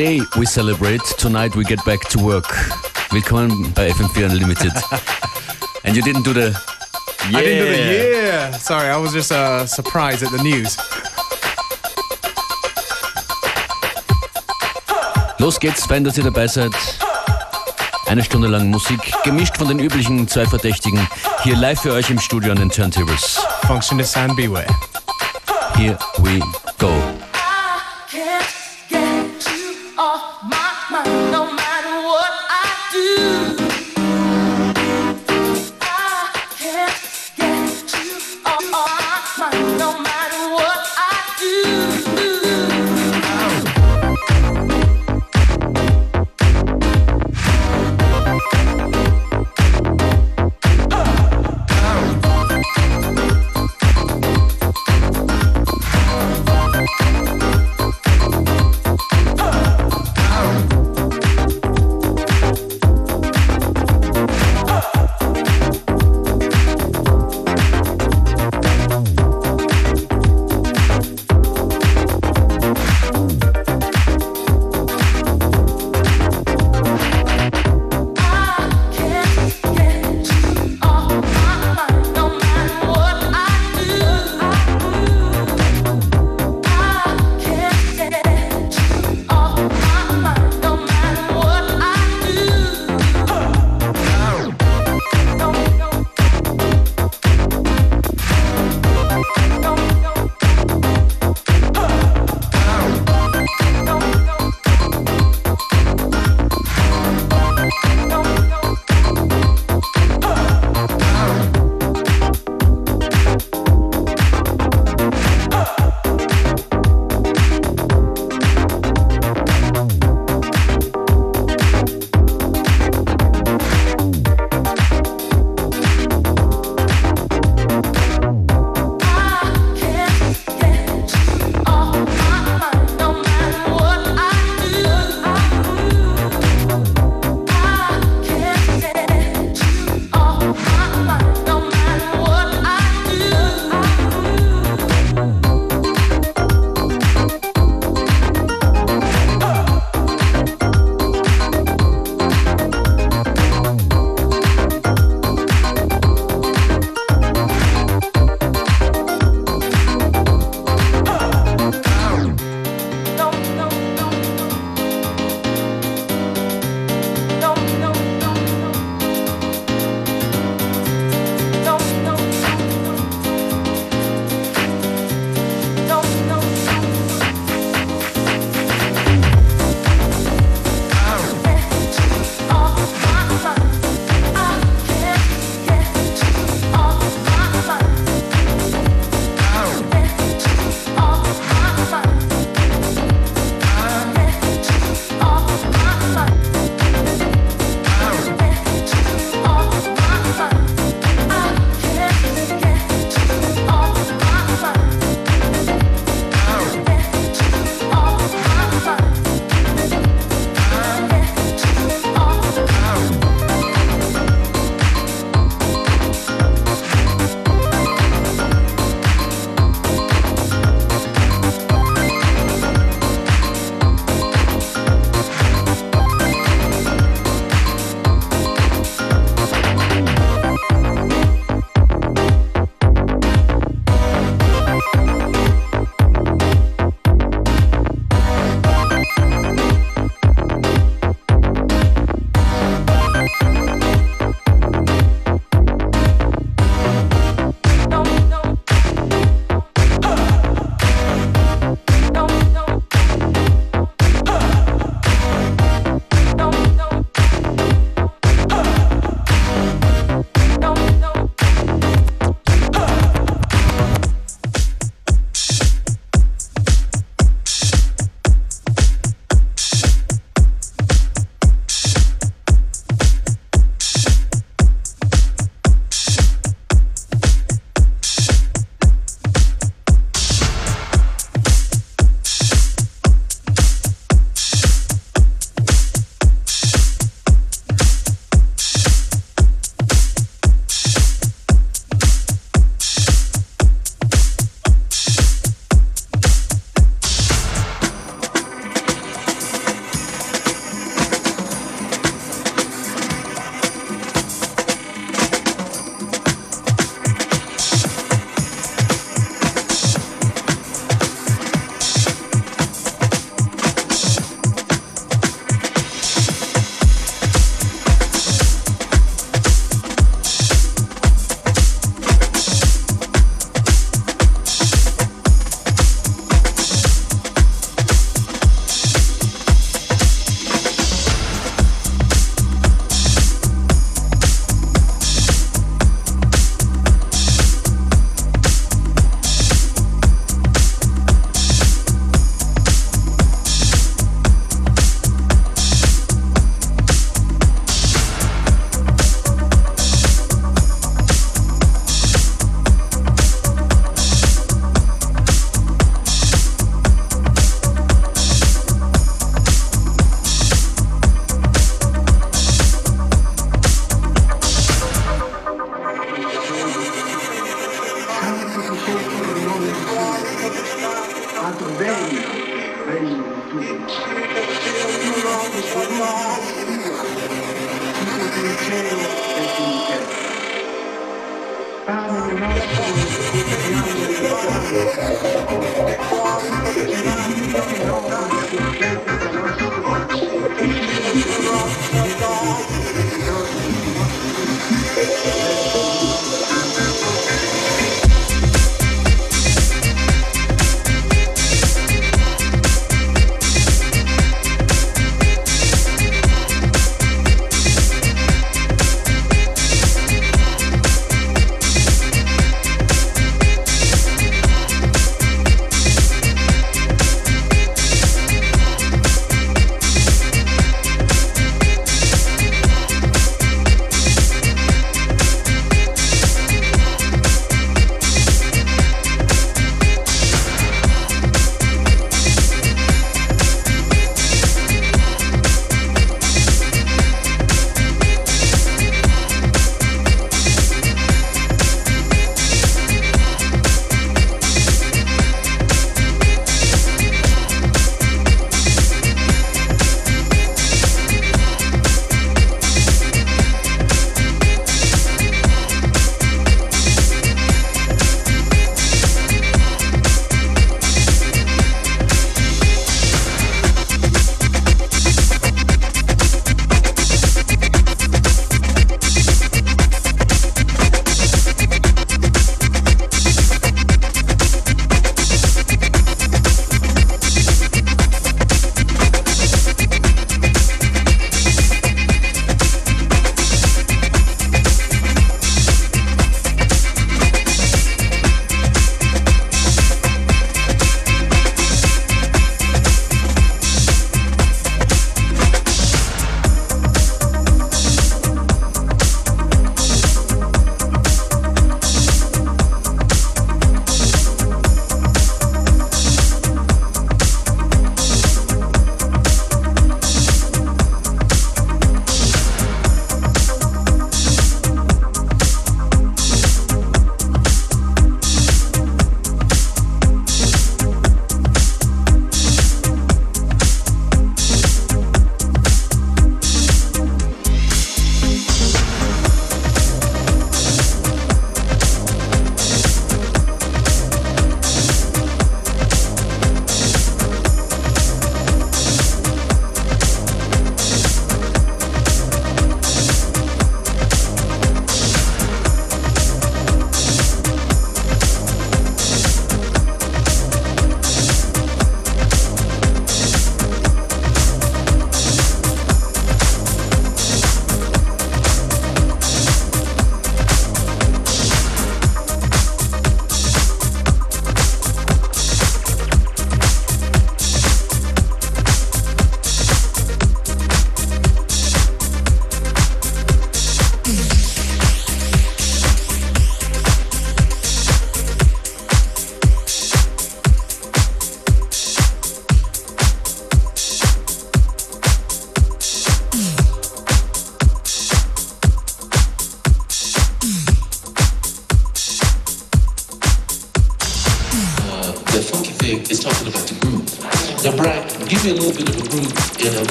Today we celebrate, tonight we get back to work. Willkommen bei FM4 Unlimited. and you didn't do the yeah. I didn't do the yeah. Sorry, I was just uh, surprised at the news. Los geht's, fein, dass ihr dabei seid. Eine Stunde lang Musik, gemischt von den üblichen zwei Verdächtigen. Hier live für euch im Studio an den Turntables. Functionist and beware. Here we go.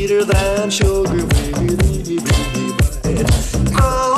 Sweeter than sugar baby, a bite.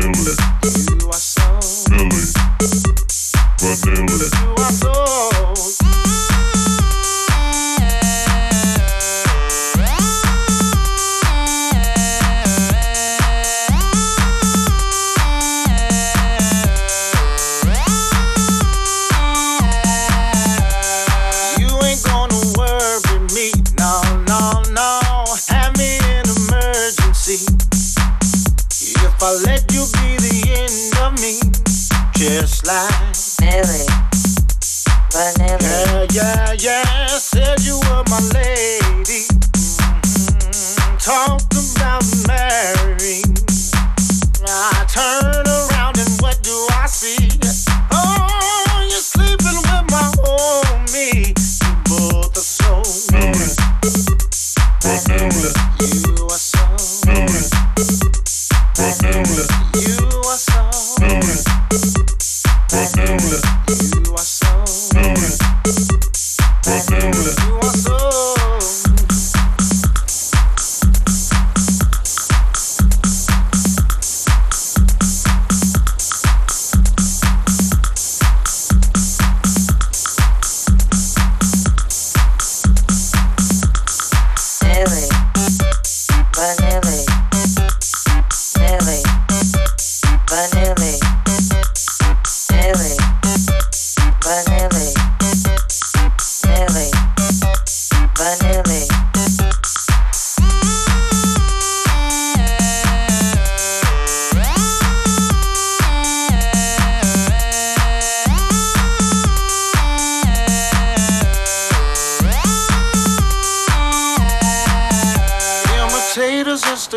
Vanilla. Vanilla.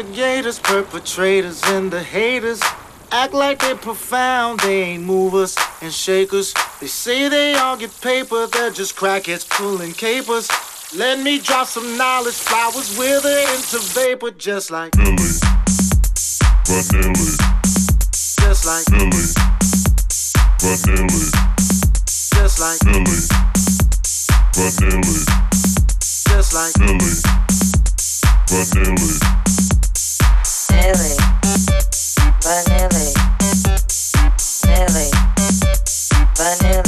instigators, perpetrators, and the haters. Act like they profound, they ain't movers and shakers. They say they all get paper, they're just crackheads pulling capers. Let me drop some knowledge, flowers wither into vapor, just like Billy, Vanilla, just like Millie, just like Millie, just like Millie, Vanilla. Vanilla. Vanilla.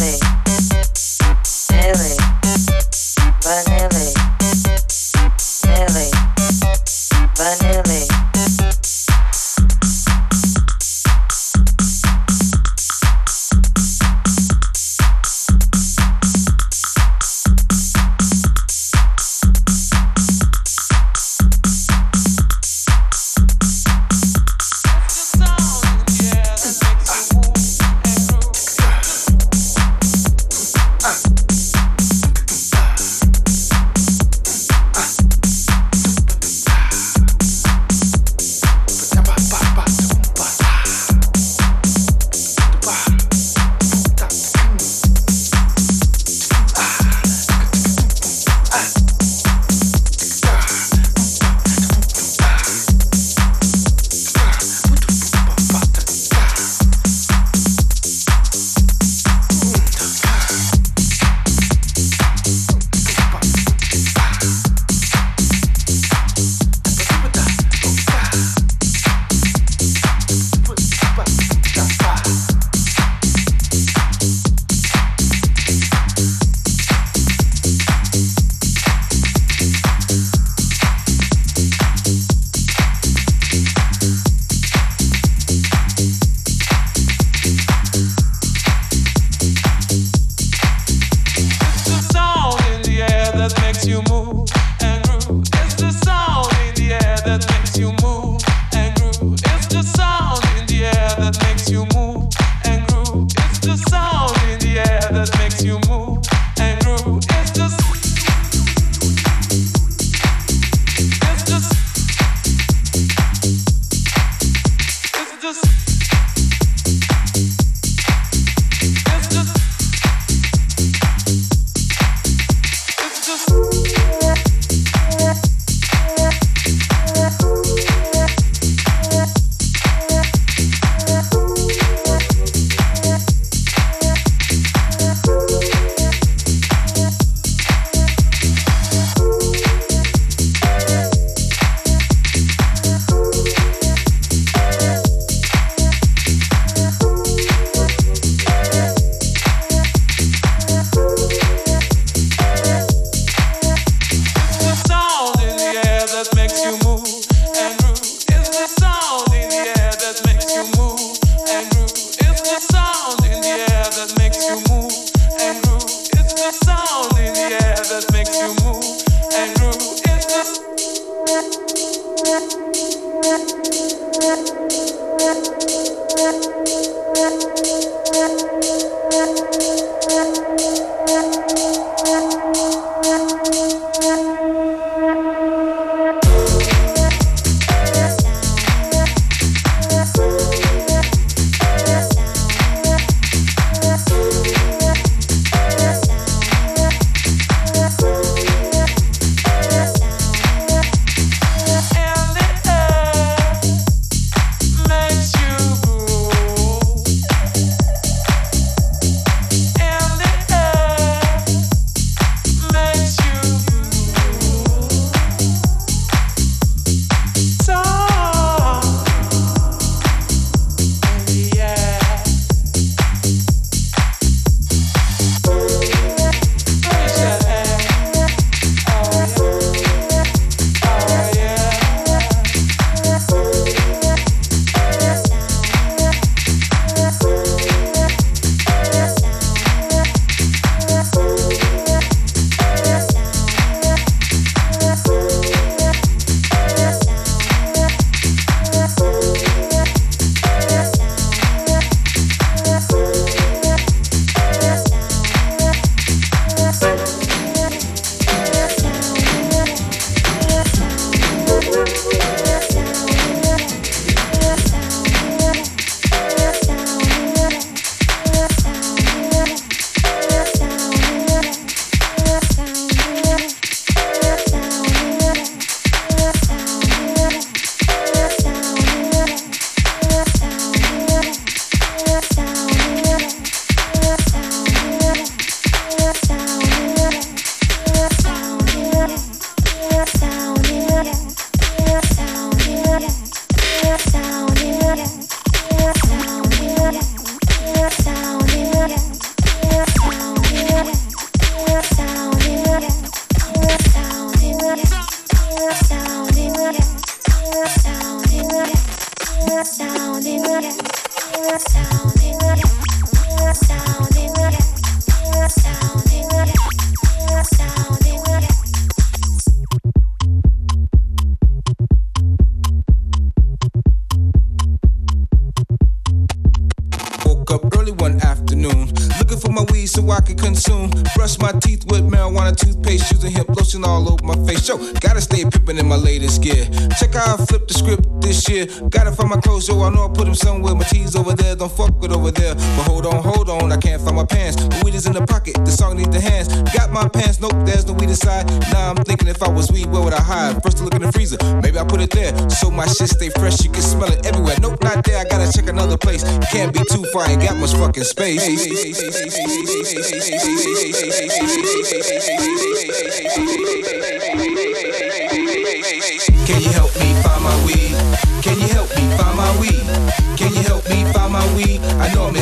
Somewhere. My tees over there, don't fuck with over there. But hold on, hold on, I can't find my pants. The weed is in the pocket, the song needs the hands. Got my pants, nope, there's no weed inside. Now I'm thinking if I was weed, where would I hide? First to look in the freezer, maybe I put it there. So my shit stay fresh, you can smell it everywhere. Nope, not there, I gotta check another place. Can't be too far, ain't got much fucking space.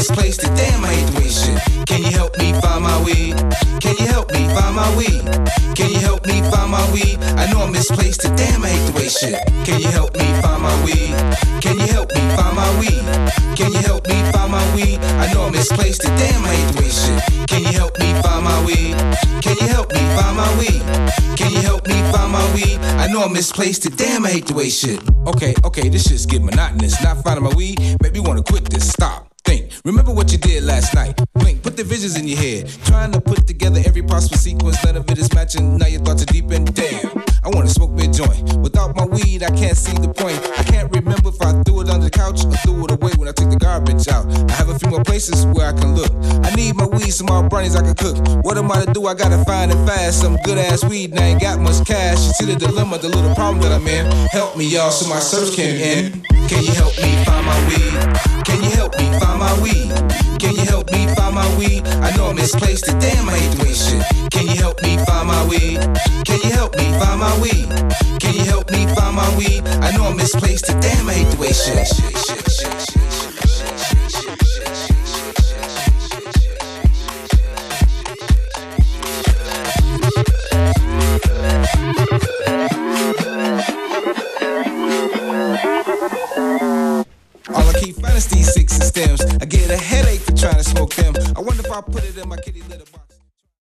Know I misplaced damn, I hate the way shit. Can you help me find my weed? Can you help me find my weed? Can you help me find my weed? I know I'm misplaced it, damn, I hate the way shit. Can you help me find my weed? Can you help me find my weed? Can you help me find my weed? I know I'm misplaced it, damn, I hate the way shit. Can you help me find my weed? Can you help me find my weed? Can you help me find my weed? I know I'm misplaced it, damn, I hate the way shit. Okay, okay, this shit's getting monotonous. Not finding my weed, make wanna quit this. Stop. Remember what you did last night. Blink. Put the visions in your head. Trying to put together every possible sequence. None of it is matching. Now your thoughts are deep and damn. I wanna smoke me a joint. Without my weed, I can't see the point. I can't remember if I threw it under the couch or threw it away when I took the garbage out. I have a few more places where I can look. I need my weed, some more brownies I can cook. What am I to do? I gotta find it fast. Some good ass weed, and I ain't got much cash. You see the dilemma, the little problem that I'm in. Help me, y'all, so my search can end. Can you help me find my weed? Can you help me find my weed? Can you help me find my weed? I know I misplaced it, damn, I the way shit. Can you help me find my weed? Can you help me find my weed? Can you help me find my weed? I know I misplaced it, damn, I hate the way shit. shit, shit, shit, shit. These stems. I get a headache for trying to smoke them. I wonder if I put it in my kitty litter box.